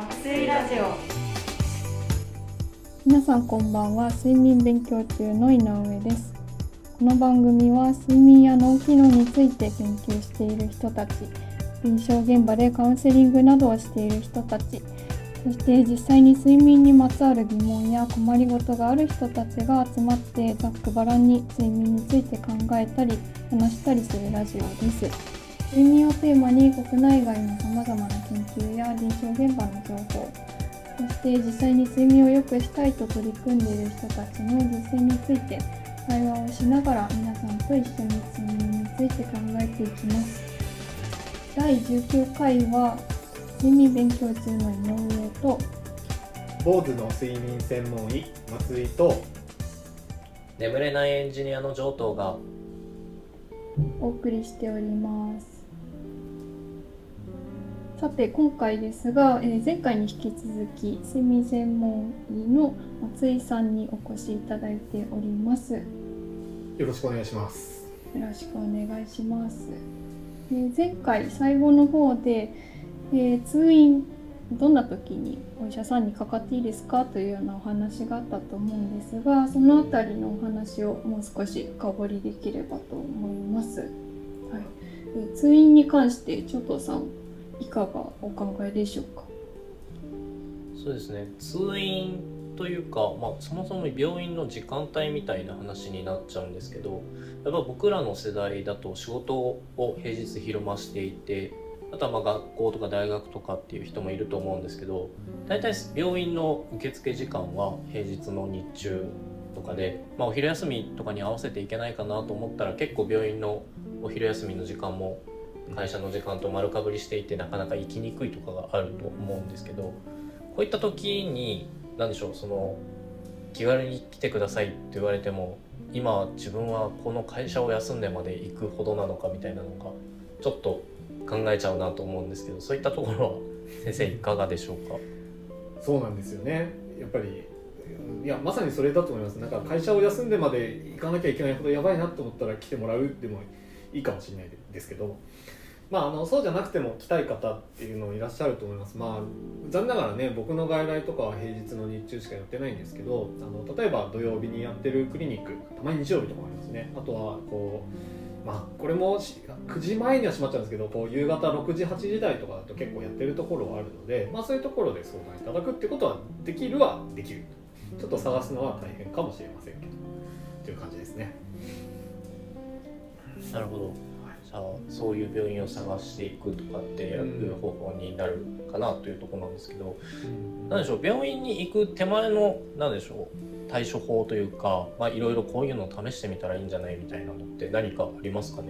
爆睡ラジオ。皆さんこんばんは。睡眠勉強中の井上です。この番組は睡眠や脳機能について研究している人たち臨床現場でカウンセリングなどをしている人たちそして実際に睡眠にまつわる疑問や困りごとがある人たちが集まってざっくばらんに睡眠について考えたり話したりするラジオです。睡眠をテーマに国内外のさまざまな研究や臨床現場の情報そして実際に睡眠を良くしたいと取り組んでいる人たちの実践について対話をしながら皆さんと一緒に睡眠について考えていきます。第19回は睡眠勉強中の井上と坊主の睡眠専門医松井と眠れないエンジニアの上等が。お送りしておりますさて今回ですが、えー、前回に引き続き睡眠専門医の松井さんにお越しいただいております。よろしくお願いします。よろしくお願いします、えー、前回最後の方で、えー、通院どんな時にお医者さんにかかっていいですかというようなお話があったと思うんですがその辺りのお話をもう少し深掘りできればと思います、はい、通院に関してちょっとさんいかがお考えでしょうか？そうですね。通院というか、まあ、そもそも病院の時間帯みたいな話になっちゃうんですけどやっぱ僕らの世代だと仕事を平日昼間していてあとはま学校とか大学とかっていう人もいると思うんですけど大体病院の受付時間は平日の日中とかで、まあ、お昼休みとかに合わせていけないかなと思ったら結構病院のお昼休みの時間も会社の時間と丸かぶりしていてなかなか行きにくいとかがあると思うんですけどこういった時に何でしょうその気軽に来てくださいって言われても今自分はこの会社を休んでまで行くほどなのかみたいなのがちょっと考えちゃうなと思うんですけどそういったところは先生いかがでしょうか？そうなんですよね。やっぱりいやまさにそれだと思います。なんか会社を休んでまで行かなきゃいけないほどやばいなと思ったら来てもらうでもいいかもしれないですけどまあ、あのそうじゃなくても来たい方っていうのいらっしゃると思います、まあ、残念ながらね僕の外来とかは平日の日中しかやってないんですけどあの例えば土曜日にやってるクリニックたまに日曜日とかもありますね。あとはこう、まあ、これも9時前には閉まっちゃうんですけどこう夕方6時8時台とかだと結構やってるところはあるので、まあ、そういうところで相談いただくってことはできるはできる。ちょっと探すのは大変かもしれませんけどという感じですね。なるほど。あそういう病院を探していくとかっていう方法になるかなというところなんですけど、うん、何でしょう病院に行く手前の何でしょう対処法というかいろいろこういうのを試してみたらいいんじゃないみたいなのって何かありますかね？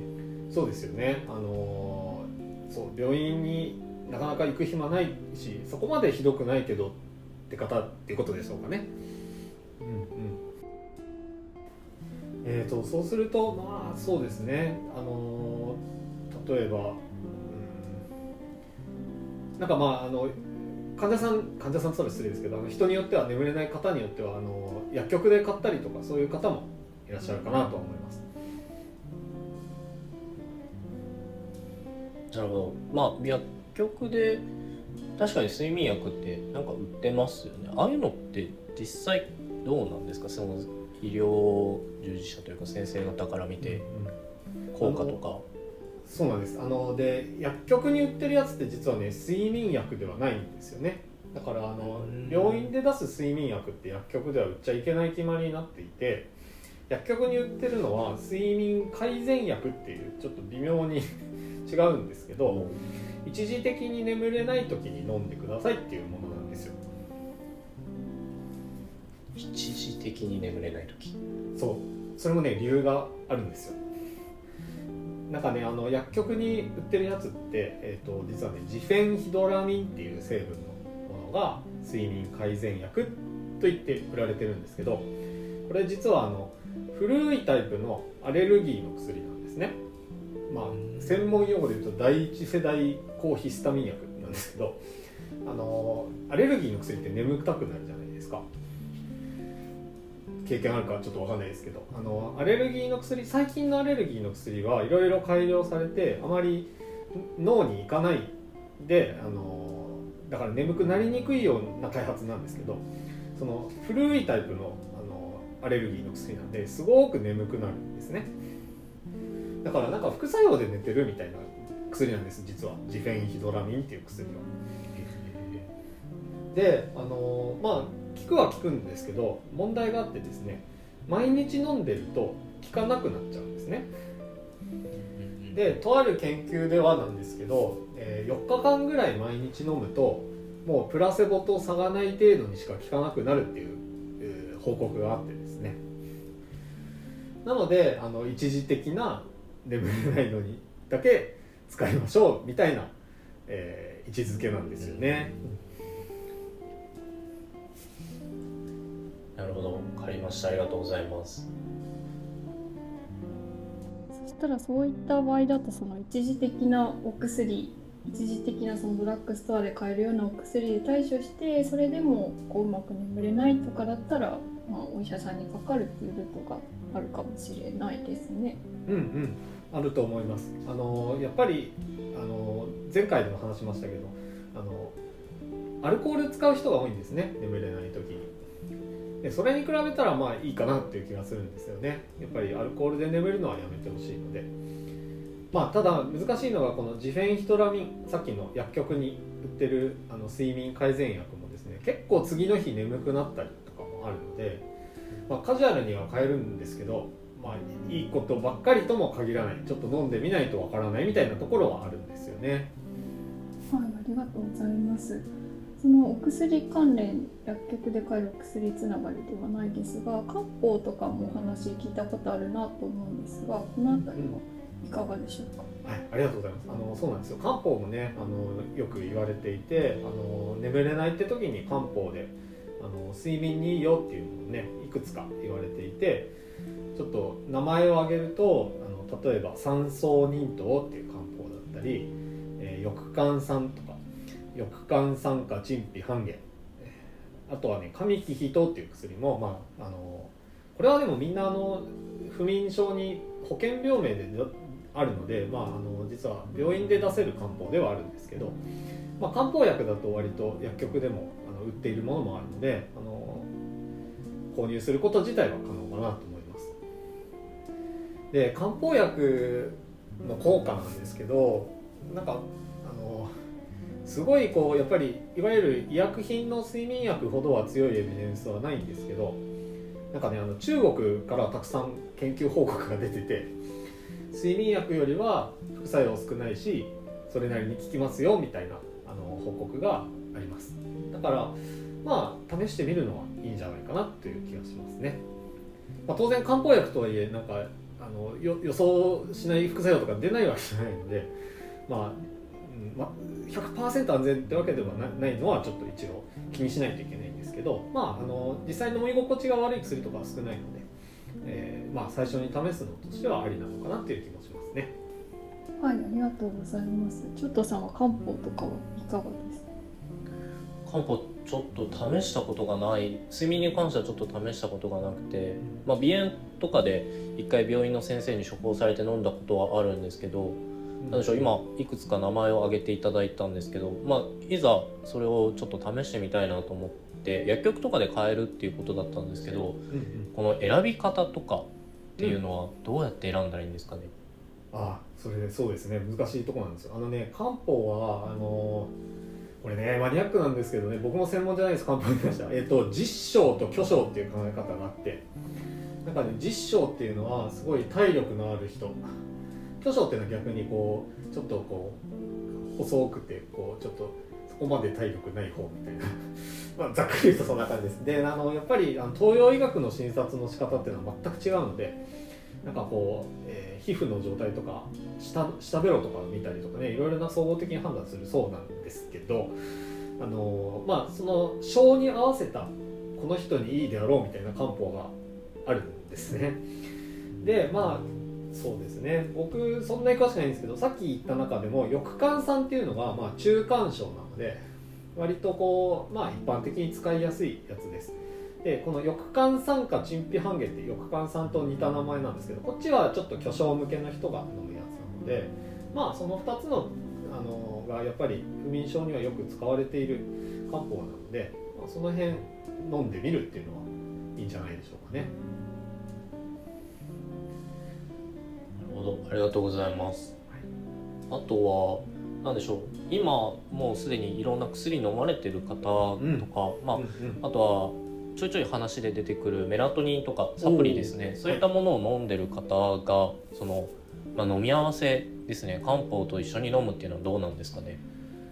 そうですよね。あのそう病院になかなか行く暇ないしそこまでひどくないけどって方っていうことでしょうかね。うんうんえーと、そうするとまあそうですね。あの例えば、うん、なんかまああの患者さん患者さんとは失礼ですけどあの人によっては眠れない方によってはあの薬局で買ったりとかそういう方もいらっしゃるかなと思います。なるほど。まあ薬局で確かに睡眠薬ってなんか売ってますよね。ああいうのって実際どうなんですか？その医療従事者というか先生方から見て効果とか、そうなんです。あので薬局に売ってるやつって実はね睡眠薬ではないんですよね。だからあの病院で出す睡眠薬って薬局では売っちゃいけない決まりになっていて薬局に売ってるのは睡眠改善薬っていうちょっと微妙に 違うんですけど一時的に眠れない時に飲んでくださいっていうものなんですよ一時的に眠れない時。そう。それもね理由があるんですよ。なんかねあの薬局に売ってるやつって、えーと、実はねジフェンヒドラミンっていう成分のものが睡眠改善薬といって売られてるんですけどこれ実はあの古いタイプのアレルギーの薬なんですね。まあ専門用語で言うと第一世代抗ヒスタミン薬なんですけどあのアレルギーの薬って眠たくなるじゃないですか。経験あるかちょっと分かんないですけど。あのアレルギーの薬最近のアレルギーの薬はいろいろ改良されてあまり脳に行かないであのだから眠くなりにくいような開発なんですけどその古いタイプのあのアレルギーの薬なんですごく眠くなるんですね。だからなんか副作用で寝てるみたいな薬なんです実は。ジフェンヒドラミンっていう薬は。であのまあ効くは効くんですけど問題があってですね毎日飲んでると効かなくなっちゃうんですね。でとある研究ではなんですけど、えー4日間ぐらい毎日飲むともうプラセボと差がない程度にしか効かなくなるっていう、えー報告があってですね。なのであの一時的な眠れないのにだけ使いましょうみたいな、えー位置づけなんですよね、なるほど。分かりました。ありがとうございます。そしたらそういった場合だとその一時的なお薬一時的なそのドラッグストアで買えるようなお薬で対処してそれでもこううまく眠れないとかだったら、まあ、お医者さんにかかるっていうルートがあるかもしれないですね。うんうん。あると思います。あのやっぱりあの前回でも話しましたけどあのアルコール使う人が多いんですね。眠れない時。にでそれに比べたらまあいいかなっていう気がするんですよねやっぱりアルコールで眠るのはやめてほしいのでまあただ難しいのがこのジフェンヒトラミンさっきの薬局に売ってるあの睡眠改善薬もですね結構次の日眠くなったりとかもあるので、まあ、カジュアルには買えるんですけどまあ、いいことばっかりとも限らないちょっと飲んでみないとわからないみたいなところはあるんですよね。はい、ありがとうございます。そのお薬関連薬局で買える薬つながりではないですが、漢方とかもお話聞いたことあるなと思うんですが、このあたりはいかがでしょうか？はい、ありがとうございます。あのそうなんですよ。漢方もね、あのよく言われていて、あの眠れないって時に漢方であの睡眠にいいよっていうのをね、いくつか言われていて、ちょっと名前を挙げると、あの例えば三層忍糖っていう漢方だったり、えー、翼寒酸とか翼寒酸化陳皮半減、あとはね神木秘湯っていう薬もまああのこれはでもみんなあの不眠症に保険病名であるので、まあ、あの実は病院で出せる漢方ではあるんですけど、まあ、漢方薬だと割と薬局でもあの売っているものもあるのであの購入すること自体は可能かなと思います。で漢方薬の効果なんですけどなんかあのすごいこうやっぱりいわゆる医薬品の睡眠薬ほどは強いエビデンスはないんですけどなんかねあの中国からたくさん研究報告が出てて睡眠薬よりは副作用少ないしそれなりに効きますよみたいなあの報告があります。だからまあ試してみるのはいいんじゃないかなという気がしますね、まあ、当然漢方薬とはいえなんかあの予想しない副作用とか出ないわけじゃないのでまあ、まあ、100%安全ってわけではなないのはちょっと一応気にしないといけないんですけどまああの実際飲み心地が悪い薬とかは少ないのでえーまあ、最初に試すのとしてはありなのかなっていう気もしますね。はい、ありがとうございます。ちょっとさんは漢方とかはいかがですか？漢方ちょっと試したことがない睡眠に関してはちょっと試したことがなくて、まあ、鼻炎とかで一回病院の先生に処方されて飲んだことはあるんですけど、なんでしょう今いくつか名前を挙げていただいたんですけど、まあ、いざそれをちょっと試してみたいなと思って薬局とかで買えるっていうことだったんですけどうんうん、この選び方とかっていうのはどうやって選んだらいいんですかね、あそれそうですね。難しいところなんですよ。あのね漢方はあのこれねマニアックなんですけどね僕も専門じゃないです漢方に関しては、えっと実証と虚証っていう考え方があって。なんかね実証っていうのはすごい体力のある人虚証っていうのは逆にこうちょっとこう細くてこうちょっとそこまで体力ない方みたいな。まあざっくり言うとそんな感じです。であのやっぱりあの東洋医学の診察の仕方っていうのは全く違うのでなんかこう、えー皮膚の状態とか下下ベロとか見たりとかねいろいろな総合的に判断するそうなんですけどあのまあその症に合わせたこの人にいいであろうみたいな漢方があるんですね。でまあそうですね。僕そんなに詳しくないんですけどさっき言った中でも翼寒酸っていうのがまあ中間症なので割とこうまあ一般的に使いやすいやつです。でこの翼寒酸化陳皮半減って翼寒酸と似た名前なんですけどこっちはちょっと巨匠向けの人が飲むやつなのでまあその2つのあのがやっぱり不眠症にはよく使われている漢方なので、まあ、その辺飲んでみるっていうのはいいんじゃないでしょうかね。ほどありがとうございます。あとは何でしょう。今もうすでにいろんな薬飲まれてる方とか、まあうんうん。あとはちょいちょい話で出てくるメラトニンとかサプリですね。そういったものを飲んでる方がその、まあ、飲み合わせですね。漢方と一緒に飲むっていうのはどうなんですかね。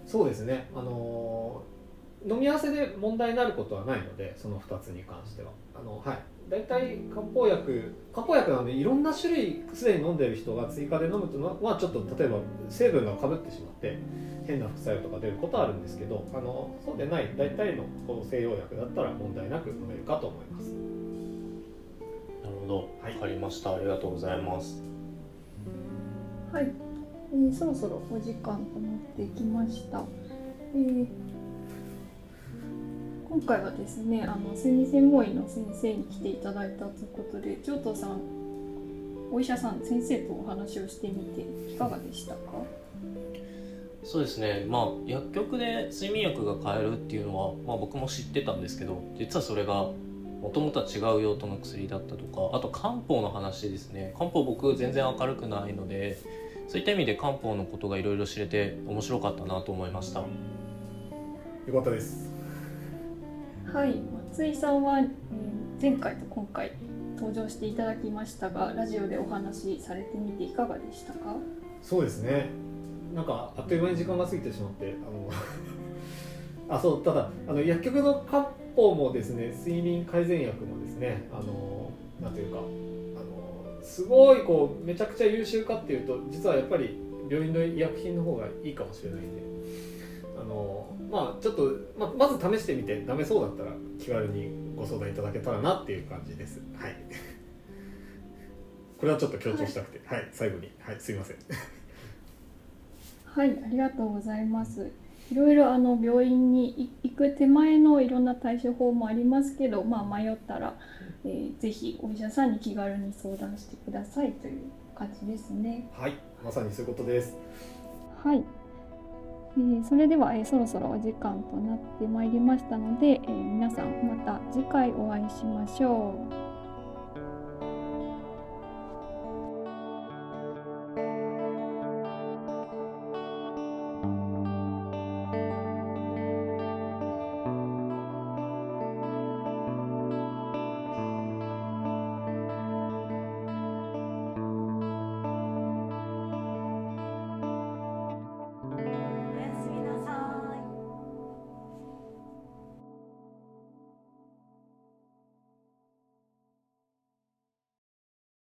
そうですね、あのー飲み合わせで問題になることはないのでその2つに関しては。あの、はい、大体漢方薬漢方薬なのでいろんな種類すでに飲んでる人が追加で飲むというのはちょっと例えば成分がかぶってしまって変な副作用とか出ることはあるんですけどあのそうでない大体のこう西洋薬だったら問題なく飲めるかと思います。なるほど。はい。わかりました。ありがとうございます。はい、えーそろそろお時間となってきました。えー今回はですね、あの睡眠専門医の先生に来ていただいたということで、上藤さん、お医者さん、先生とお話をしてみていかがでしたか？そうですねまあ薬局で睡眠薬が買えるっていうのは、まあ、僕も知ってたんですけど実はそれがもともとは違う用途の薬だったとかあと漢方の話ですね漢方僕全然明るくないのでそういった意味で漢方のことがいろいろ知れて面白かったなと思いましたよかったです。はい、松井さんは、え前回と今回登場していただきましたが、ラジオでお話しされてみていかがでしたか？そうですねなんかあっという間に時間が過ぎてしまってあの あそうただあの薬局の漢方もですね睡眠改善薬もですねあのなんというかあのすごいこうめちゃくちゃ優秀かっていうと実はやっぱり病院の医薬品の方がいいかもしれないんであのまあちょっと、まあ、まず試してみてダメそうだったら気軽にご相談いただけたらなっていう感じです。はい。これはちょっと強調したくて。はい、最後に。はい。すいません。はい、ありがとうございます。いろいろあの病院に行く手前のいろんな対処法もありますけど、まあ、迷ったら、えーぜひお医者さんに気軽に相談してくださいという感じですね。はい、まさにそういうことです。はい、えそれでは、えそろそろお時間となってまいりましたので、え皆さんまた次回お会いしましょう。